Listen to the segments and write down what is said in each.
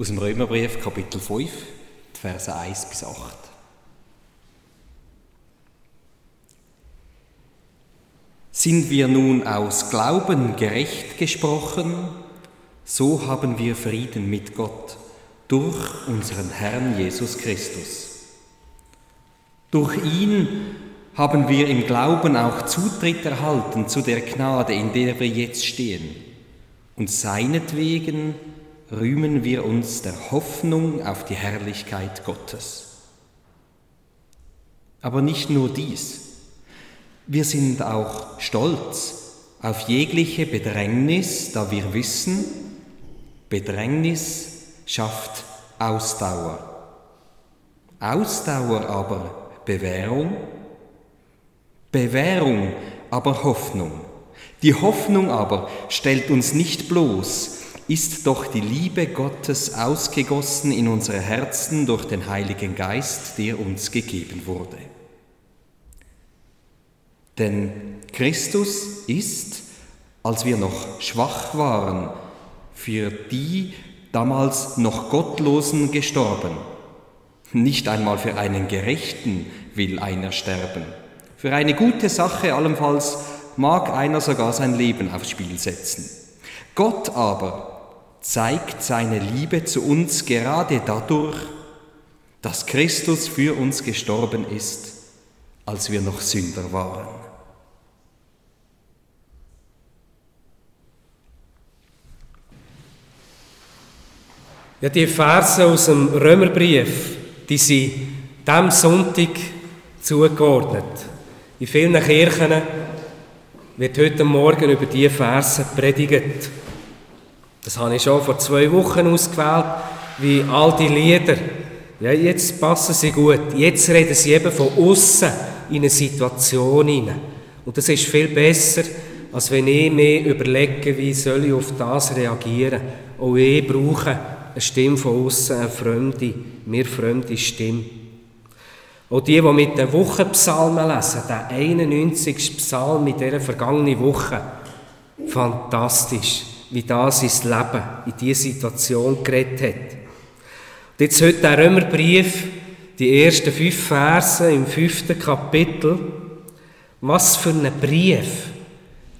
Aus dem Römerbrief, Kapitel 5, Verse 1 bis 8. Sind wir nun aus Glauben gerecht gesprochen, so haben wir Frieden mit Gott durch unseren Herrn Jesus Christus. Durch ihn haben wir im Glauben auch Zutritt erhalten zu der Gnade, in der wir jetzt stehen. Und seinetwegen rühmen wir uns der Hoffnung auf die Herrlichkeit Gottes. Aber nicht nur dies. Wir sind auch stolz auf jegliche Bedrängnis, da wir wissen, Bedrängnis schafft Ausdauer. Ausdauer aber Bewährung, Bewährung aber Hoffnung. Die Hoffnung aber stellt uns nicht bloß, ist doch die Liebe Gottes ausgegossen in unsere Herzen durch den Heiligen Geist, der uns gegeben wurde. Denn Christus ist, als wir noch schwach waren, für die damals noch Gottlosen gestorben. Nicht einmal für einen Gerechten will einer sterben. Für eine gute Sache allenfalls mag einer sogar sein Leben aufs Spiel setzen. Gott aber zeigt seine Liebe zu uns gerade dadurch, dass Christus für uns gestorben ist, als wir noch Sünder waren. Ja, die Verse aus dem Römerbrief, die sind dem Sonntag zugeordnet. In vielen Kirchen wird heute Morgen über diese Verse predigt. Das habe ich schon vor zwei Wochen ausgewählt, wie all die Lieder. Ja, jetzt passen sie gut. Jetzt reden sie eben von außen in eine Situation hinein. Und das ist viel besser, als wenn ich mir überlege, wie soll ich auf das reagieren. Auch ich brauche eine Stimme von außen, eine fremde, mir fremde Stimme. Auch die, die mit den Wochenpsalmen lesen, der 91. Psalm in dieser vergangenen Woche, fantastisch wie das sein Leben in diese Situation geredet hat. Und jetzt heute der Römerbrief, die ersten fünf Verse im fünften Kapitel. Was für ein Brief,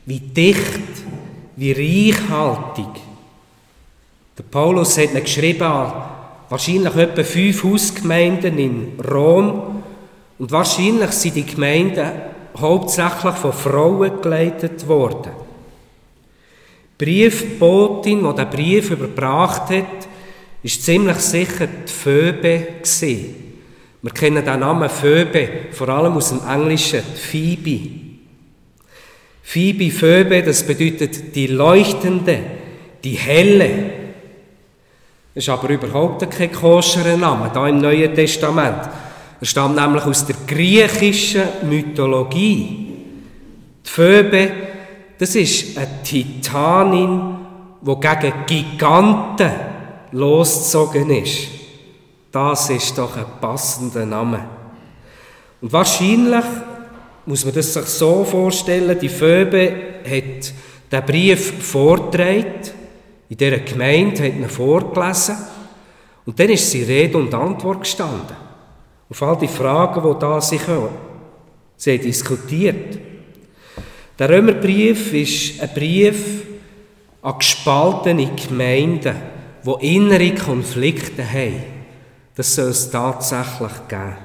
wie dicht, wie reichhaltig. Der Paulus hat ihn geschrieben an wahrscheinlich etwa fünf Hausgemeinden in Rom und wahrscheinlich sind die Gemeinden hauptsächlich von Frauen geleitet worden. Briefbotin, die den Brief überbracht hat, ist ziemlich sicher die Phoebe. Wir kennen den Namen Phoebe vor allem aus dem Englischen, Phoebe. Phoebe, Phoebe, das bedeutet die Leuchtende, die Helle. Das ist aber überhaupt kein koscherer Name, da im Neuen Testament. Er stammt nämlich aus der griechischen Mythologie. Die Phoebe das ist eine Titanin, die gegen Giganten losgezogen ist. Das ist doch ein passender Name. Und wahrscheinlich muss man das sich so vorstellen, die Phoebe hat den Brief vorgetragen, in dieser Gemeinde hat ihn vorgelesen und dann ist sie Rede und Antwort gestanden. Auf all die Fragen, die da sich haben. Sie hat diskutiert. Der Römerbrief ist ein Brief an gespaltene Gemeinden, die innere Konflikte haben. Das soll es tatsächlich geben.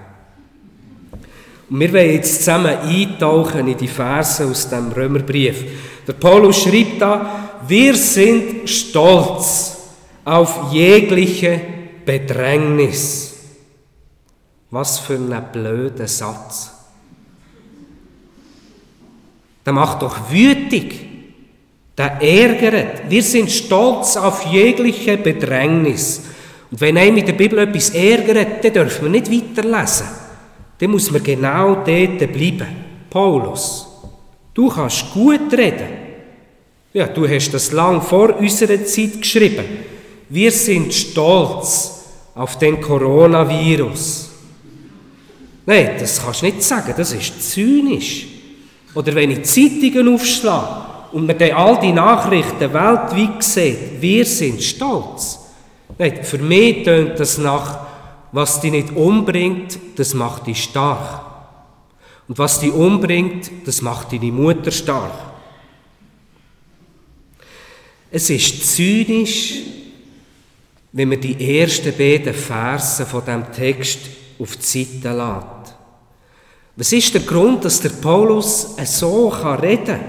Und wir wollen jetzt zusammen eintauchen in die Verse aus dem Römerbrief. Der Paulus schreibt da, wir sind stolz auf jegliche Bedrängnis. Was für ein blöder Satz. Der macht doch wütig. Der ärgert. Wir sind stolz auf jegliche Bedrängnis. Und wenn einem in der Bibel etwas ärgert, dann dürfen wir nicht weiterlesen. Dann muss man genau dort bleiben. Paulus, du kannst gut reden. Ja, du hast das lang vor unserer Zeit geschrieben. Wir sind stolz auf den Coronavirus. Nein, das kannst du nicht sagen, das ist zynisch. Oder wenn ich Zeitungen aufschlage und man dann all die Nachrichten weltweit sieht, wir sind stolz. Nein, für mich tönt das nach, was dich nicht umbringt, das macht dich stark. Und was dich umbringt, das macht deine Mutter stark. Es ist zynisch, wenn man die ersten beiden Verse von dem Text auf die Seite lässt. Was ist der Grund, dass der Paulus so reden kann?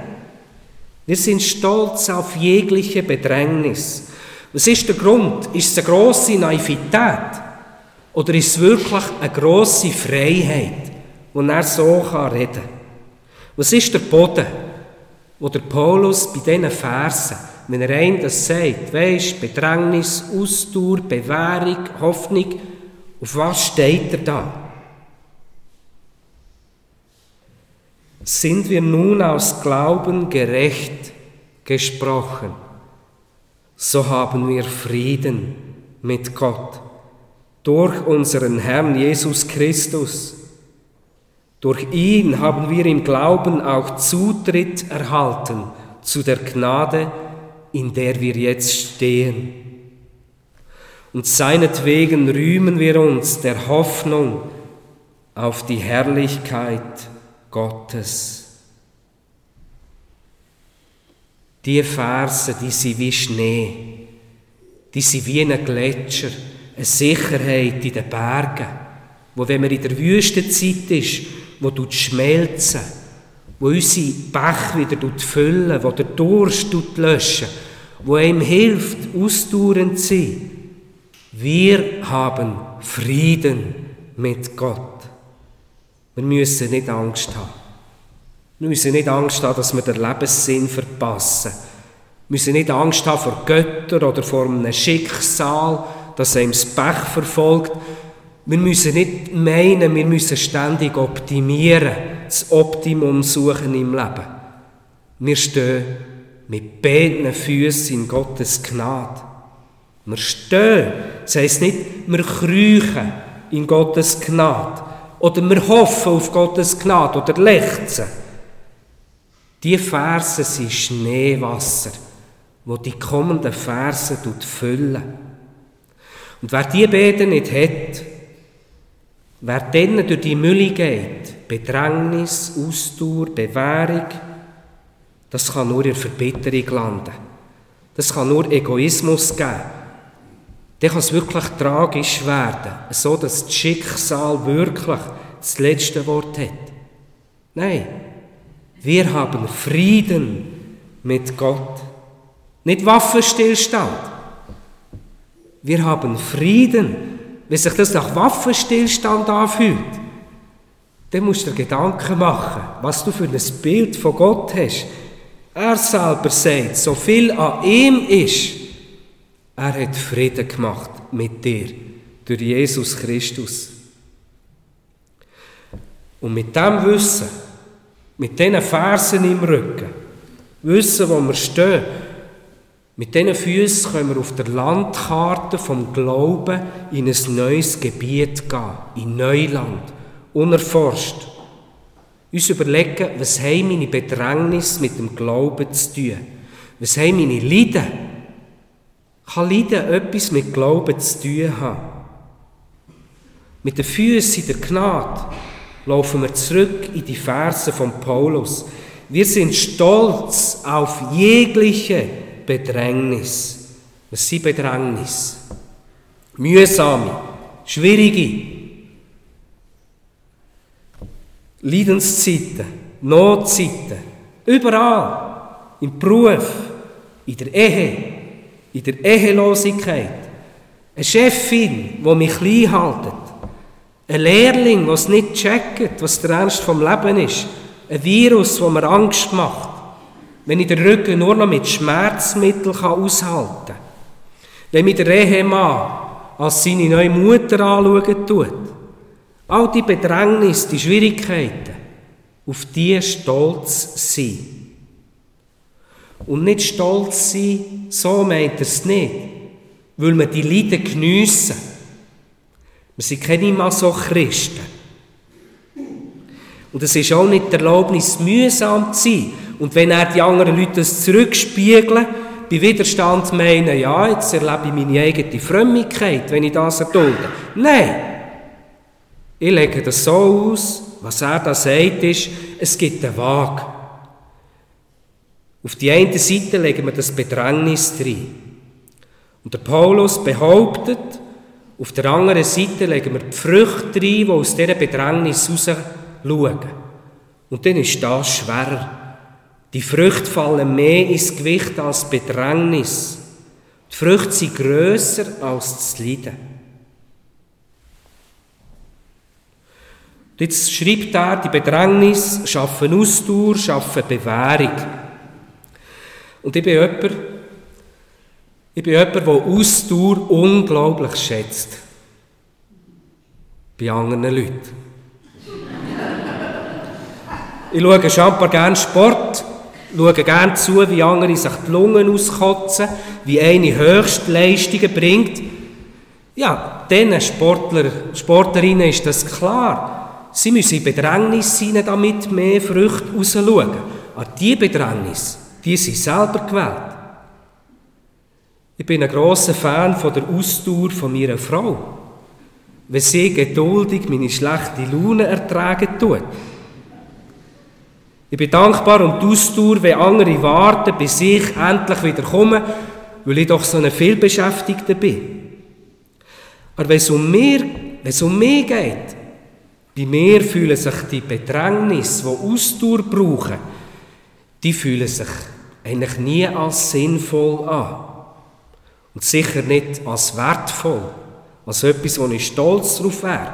Wir sind stolz auf jegliche Bedrängnis. Was ist der Grund? Ist es eine grosse Naivität? Oder ist es wirklich eine grosse Freiheit, wo er so reden kann? Was ist der Boden, wo der Paulus bei diesen Versen, wenn er einem das sagt, weisst, Bedrängnis, Ausdauer, Bewährung, Hoffnung, auf was steht er da? Sind wir nun aus Glauben gerecht gesprochen, so haben wir Frieden mit Gott durch unseren Herrn Jesus Christus. Durch ihn haben wir im Glauben auch Zutritt erhalten zu der Gnade, in der wir jetzt stehen. Und seinetwegen rühmen wir uns der Hoffnung auf die Herrlichkeit Gottes. Die Verse, die sind wie Schnee, die sind wie ein Gletscher, eine Sicherheit in den Bergen, wo wenn man in der Wüstenzeit ist, wo du schmelzen, wo unsere Bach wieder füllen, wo der Durst löschen, wo ihm hilft, ausdauernd zu sein. Wir haben Frieden mit Gott. Wir müssen nicht Angst haben. Wir müssen nicht Angst haben, dass wir den Lebenssinn verpassen. Wir müssen nicht Angst haben vor Göttern oder vor einem Schicksal, das einem das Pech verfolgt. Wir müssen nicht meinen, wir müssen ständig optimieren, das Optimum suchen im Leben. Wir stehen mit beiden Füßen in Gottes Gnade. Wir stehen, das heisst nicht, wir kriechen in Gottes Gnade. Oder wir hoffen auf Gottes Gnade oder lechzen. Die Verse sind Schneewasser, wo die kommenden Verse füllen. Und wer die Beten nicht hat, wer denen durch die Mülle geht, Bedrängnis, Ausdauer, Bewährung, das kann nur in Verbitterung landen. Das kann nur Egoismus geben dann kann es wirklich tragisch werden, so dass das Schicksal wirklich das letzte Wort hat. Nein, wir haben Frieden mit Gott. Nicht Waffenstillstand. Wir haben Frieden. Wenn sich das nach Waffenstillstand anfühlt, dann musst du dir Gedanken machen, was du für ein Bild von Gott hast. Er selber sagt, so viel an ihm ist, er hat Frieden gemacht mit dir durch Jesus Christus. Und mit dem Wissen, mit diesen Fersen im Rücken, wissen, wo wir stehen, mit diesen Füßen können wir auf der Landkarte vom Glauben in ein neues Gebiet gehen, in Neuland, unerforscht. Uns überlegen, was haben meine Bedrängnis mit dem Glauben zu tun? Was haben meine Leiden kann Leiden etwas mit Glauben zu tun haben. Mit den Füßen der Gnade laufen wir zurück in die Verse von Paulus. Wir sind stolz auf jegliche Bedrängnis. Was sind Bedrängnis? Mühsame, schwierige, Leidenszeiten, Notzeiten, überall, im Beruf, in der Ehe, in der Ehelosigkeit, eine Chefin, die mich klein haltet, ein Lehrling, der es nicht checkt, was der Ernst vom Leben ist, ein Virus, das mir Angst macht, wenn ich den Rücken nur noch mit Schmerzmitteln aushalten kann, wenn mich der Ehemann als seine neue Mutter anschauen tut, all die Bedrängnis, die Schwierigkeiten, auf die stolz sein. Und nicht stolz sein, so meint er es nicht, weil wir die Leiden geniessen. Wir sind keine Masochisten. Und es ist auch nicht die Erlaubnis, mühsam zu sein. Und wenn er die anderen Leute das zurückspiegeln, bei Widerstand meinen, ja, jetzt erlebe ich meine eigene Frömmigkeit, wenn ich das erdulde. Nein! Ich lege das so aus, was er da sagt, ist, es gibt eine Waage. Auf die eine Seite legen wir das Bedrängnis drin. Und der Paulus behauptet, auf der anderen Seite legen wir die Früchte rein, die aus dieser Bedrängnis raus schauen. Und dann ist das schwerer. Die Früchte fallen mehr ins Gewicht als Bedrängnis. Die Früchte sind grösser als das Leiden. Jetzt schreibt er, die Bedrängnis schaffen Ausdauer, schaffen Bewährung. Und ich bin jemand, ich bin jemand, der Ausdauer unglaublich schätzt. Bei anderen Leuten. Ich schaue schon ein paar gerne Sport, schaue gerne zu, wie andere sich die Lungen auskotzen, wie eine Höchstleistungen bringt. Ja, diesen Sportler, Sportlerinnen ist das klar. Sie müssen in Bedrängnis sein, damit mehr Früchte rausschauen. An diese Bedrängnis, die sind selber gewählt. Ich bin ein grosser Fan von der Ausdauer von meiner Frau. Wenn sie geduldig meine schlechte Laune ertragen tut. Ich bin dankbar um die Ausdauer, wenn andere warten, bis ich endlich wieder komme, weil ich doch so ein Vielbeschäftigter bin. Aber wenn es um mir, wenn es um mich geht, bei mir fühlen sich die Bedrängnis, die Ausdauer brauchen, die fühlen sich eigentlich nie als sinnvoll an. Und sicher nicht als wertvoll, als etwas, wo ich stolz drauf wäre.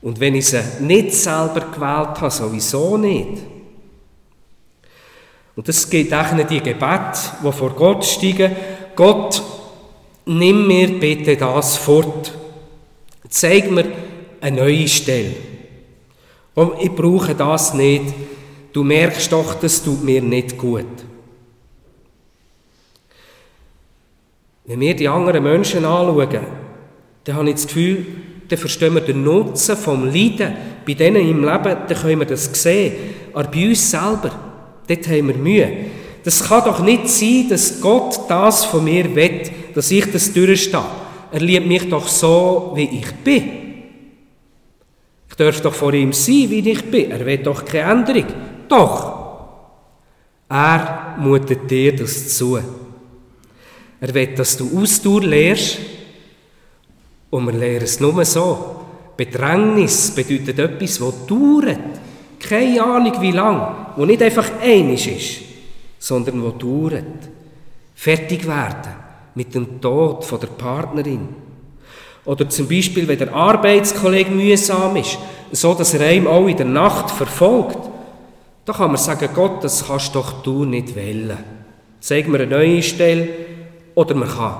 Und wenn ich sie nicht selber gewählt habe, sowieso nicht. Und das geht auch die Gebet, die vor Gott steigen. Gott, nimm mir bitte das fort. Zeig mir eine neue Stelle. Und ich brauche das nicht. Du merkst doch, das tut mir nicht gut. Wenn wir die anderen Menschen anschauen, dann habe ich das Gefühl, dann verstehen wir den Nutzen vom Leiden. Bei denen im Leben, dann können wir das sehen. Aber bei uns selber, Dort haben wir Mühe. Das kann doch nicht sein, dass Gott das von mir will, dass ich das durchstehe. Er liebt mich doch so, wie ich bin. Ich darf doch vor ihm sein, wie ich bin. Er will doch keine Änderung. Doch. Er mutet dir das zu. Er will, dass du Ausdauer lehrst. Und wir lehren es nur so. Bedrängnis bedeutet etwas, das dauert. Keine Ahnung wie lang, wo nicht einfach einig ist, sondern wo dauert. Fertig werden mit dem Tod der Partnerin. Oder zum Beispiel, wenn der Arbeitskollege mühsam ist, so dass er einem auch in der Nacht verfolgt. Da kann man sagen, Gott, das kannst doch du nicht wählen. Zeig mir eine neue Stelle. Oder man kann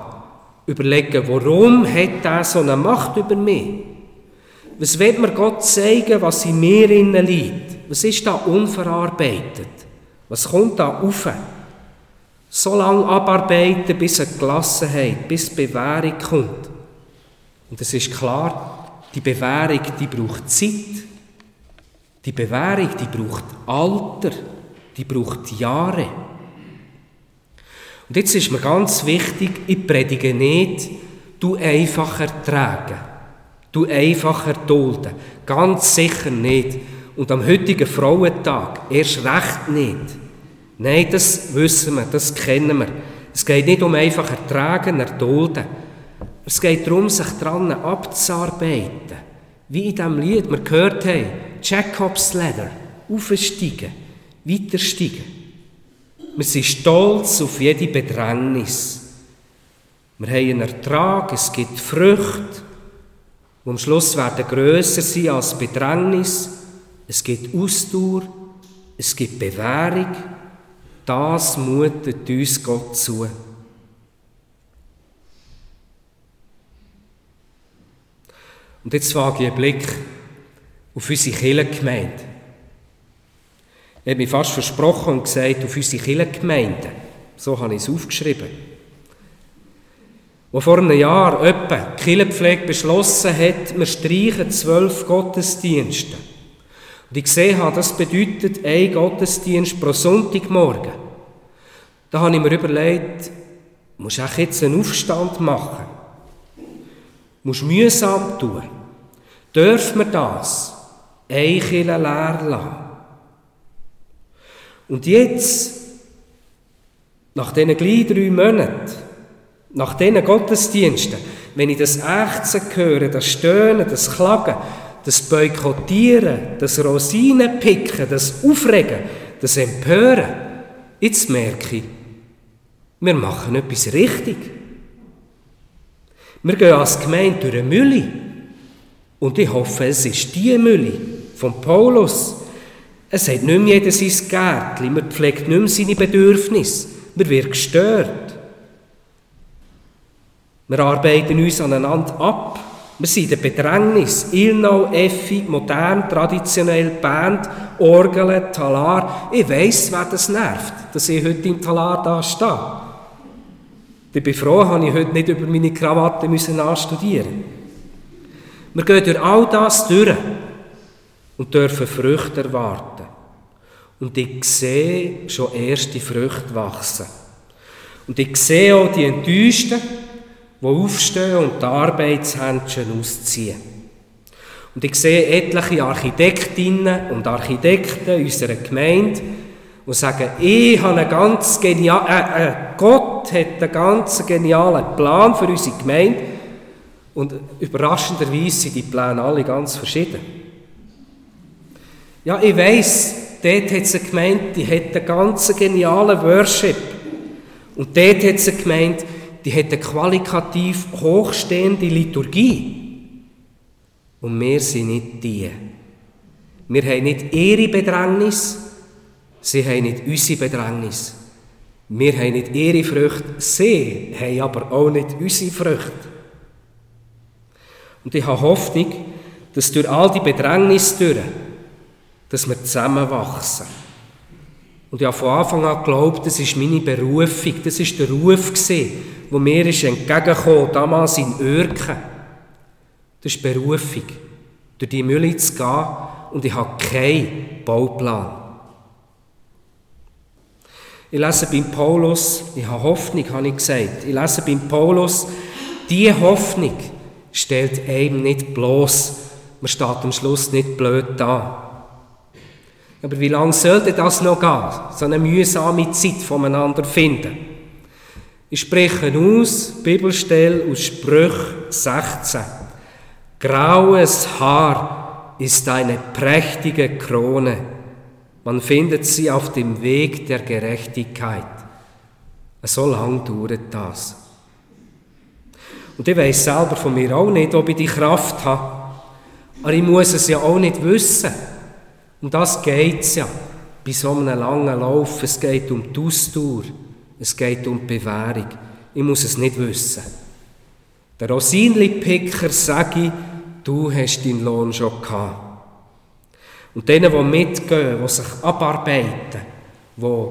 überlegen, warum hat er so eine Macht über mich? Was will mir Gott zeigen, was in mir innen liegt? Was ist da unverarbeitet? Was kommt da auf? So lange abarbeiten, bis eine Gelassenheit, bis Bewährung kommt. Und es ist klar, die Bewährung, die braucht Zeit. Die Bewährung, die braucht Alter. Die braucht Jahre. Und jetzt ist mir ganz wichtig, ich predige nicht, du einfach ertragen. Du einfacher dulden. Ganz sicher nicht. Und am heutigen Frauentag erst recht nicht. Nein, das wissen wir, das kennen wir. Es geht nicht um einfach ertragen, erdulden. Es geht darum, sich daran abzuarbeiten. Wie in diesem Lied, wir gehört haben, Jacob's Ladder, aufsteigen, weitersteigen. Wir sind stolz auf jede Bedrängnis. Wir haben einen Ertrag, es gibt Früchte, die am Schluss werden grösser sein als Bedrängnis. Es gibt Ausdauer, es gibt Bewährung. Das mutet uns Gott zu. Und jetzt wage ich einen Blick auf unsere Kirchengemeinde. Ich habe mich fast versprochen und gesagt, auf unsere Kirchengemeinde. So habe ich es aufgeschrieben wo vor einem Jahr etwa die Kirchenpflege beschlossen hat, wir streichen zwölf Gottesdienste. Und ich gesehen habe, das bedeutet ein Gottesdienst pro Sonntagmorgen. Da habe ich mir überlegt, musst du jetzt einen Aufstand machen? Musst mühsam tun? Dürfen wir das? Eichele leer lassen? Und jetzt, nach diesen gleich drei Monaten, nach diesen Gottesdiensten, wenn ich das Ächzen höre, das Stöhnen, das Klagen, das Boykottieren, das Rosinenpicken, das Aufregen, das Empören, jetzt merke ich, wir machen etwas richtig. Wir gehen als Gemeinde durch eine Mülle. Und ich hoffe, es ist die Mülle von Paulus. Es hat nicht mehr jeder sein Gärtchen, man pflegt nicht mehr seine Bedürfnisse, man wird gestört. Wir arbeiten uns aneinander ab. Wir sind in der Bedrängnis. Ilnau, Effi, modern, traditionell, Band, Orgel, Talar. Ich weiss, wer das nervt, dass ich heute im Talar da stehe. Ich bin froh, dass ich heute nicht über meine Krawatte müssen nachstudieren Wir gehen durch all das durch und dürfen Früchte erwarten. Und ich sehe schon erste Früchte wachsen. Und ich sehe auch die Enttäuschten, die aufstehen und die Arbeitshändchen ausziehen. Und ich sehe etliche Architektinnen und Architekten unserer Gemeinde, die sagen, ich habe einen ganz genial, äh, äh, Gott hat einen ganz genialen Plan für unsere Gemeinde. Und überraschenderweise sind die Pläne alle ganz verschieden. Ja, ich weiss, dort hat es eine Gemeinde, die hat einen ganz genialen Worship. Und dort hat es eine Gemeinde, die hat eine qualitativ hochstehende Liturgie. Und wir sind nicht die. Wir haben nicht ihre Bedrängnis, sie haben nicht unsere Bedrängnis. Wir haben nicht ihre Früchte, sie haben aber auch nicht unsere Früchte. Und ich habe Hoffnung, dass durch all die Bedrängnis durch, dass wir zusammenwachsen. Und ich habe von Anfang an geglaubt, das ist meine Berufung, das ist der Ruf wo mir ist entgegengekommen, damals in Örken. Das ist Berufung, durch die Mülle zu gehen und ich habe keinen Bauplan. Ich lese beim Paulus, ich habe Hoffnung, habe ich gesagt. Ich lese beim Paulus, diese Hoffnung stellt einem nicht bloß, man steht am Schluss nicht blöd da. Aber wie lange sollte das noch gehen, so eine mühsame Zeit voneinander finden? Ich spreche aus, Bibelstelle aus Sprüch 16. Graues Haar ist eine prächtige Krone. Man findet sie auf dem Weg der Gerechtigkeit. So lang dauert das. Und ich weiß selber von mir auch nicht, ob ich die Kraft habe. Aber ich muss es ja auch nicht wissen. Um das geht es ja bei so einem langen Lauf. Es geht um die Ausdauer. Es geht um die Bewährung. Ich muss es nicht wissen. Der Rosinli-Picker sage ich, du hast deinen Lohn schon gehabt. Und denen, die mitgehen, die sich abarbeiten, die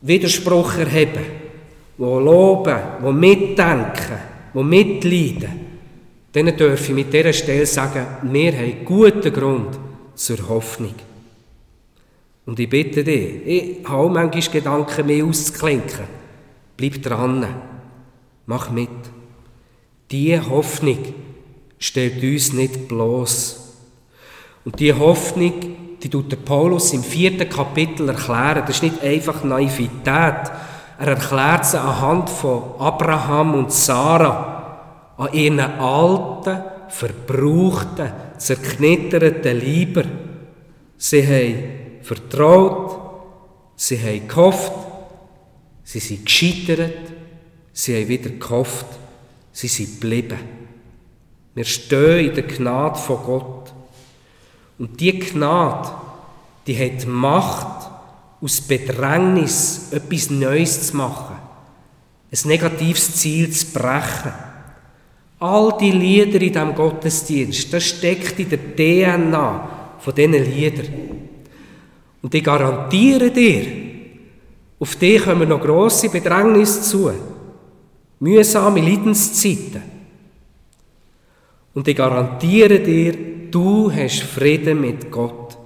Widerspruch erheben, die loben, die mitdenken, die mitleiden, denen darf ich mit dieser Stelle sagen, wir haben guten Grund zur Hoffnung. Und ich bitte dich, ich habe manchmal Gedanken, mehr auszuklinken. Bleib dran. Mach mit. Diese Hoffnung stellt uns nicht bloß. Und diese Hoffnung, die tut der Paulus im vierten Kapitel erklären. Das ist nicht einfach Naivität. Er erklärt sie anhand von Abraham und Sarah, an ihren alten, verbrauchten, zerknitterten Leiber. Sie haben vertraut, sie haben gehofft, sie sind gescheitert, sie haben wieder gehofft, sie sind geblieben. Wir stehen in der Gnade von Gott. Und die Gnade, die hat Macht, aus Bedrängnis etwas Neues zu machen, ein negatives Ziel zu brechen. All die Lieder in diesem Gottesdienst, das steckt in der DNA von diesen Liedern. Und ich garantiere dir, auf dich kommen noch grosse Bedrängnisse zu, mühsame Leidenszeiten. Und ich garantiere dir, du hast Frieden mit Gott.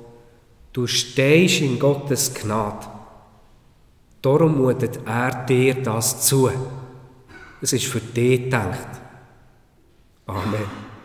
Du stehst in Gottes Gnade. Darum mutet er dir das zu. Es ist für dich gedacht. Amen.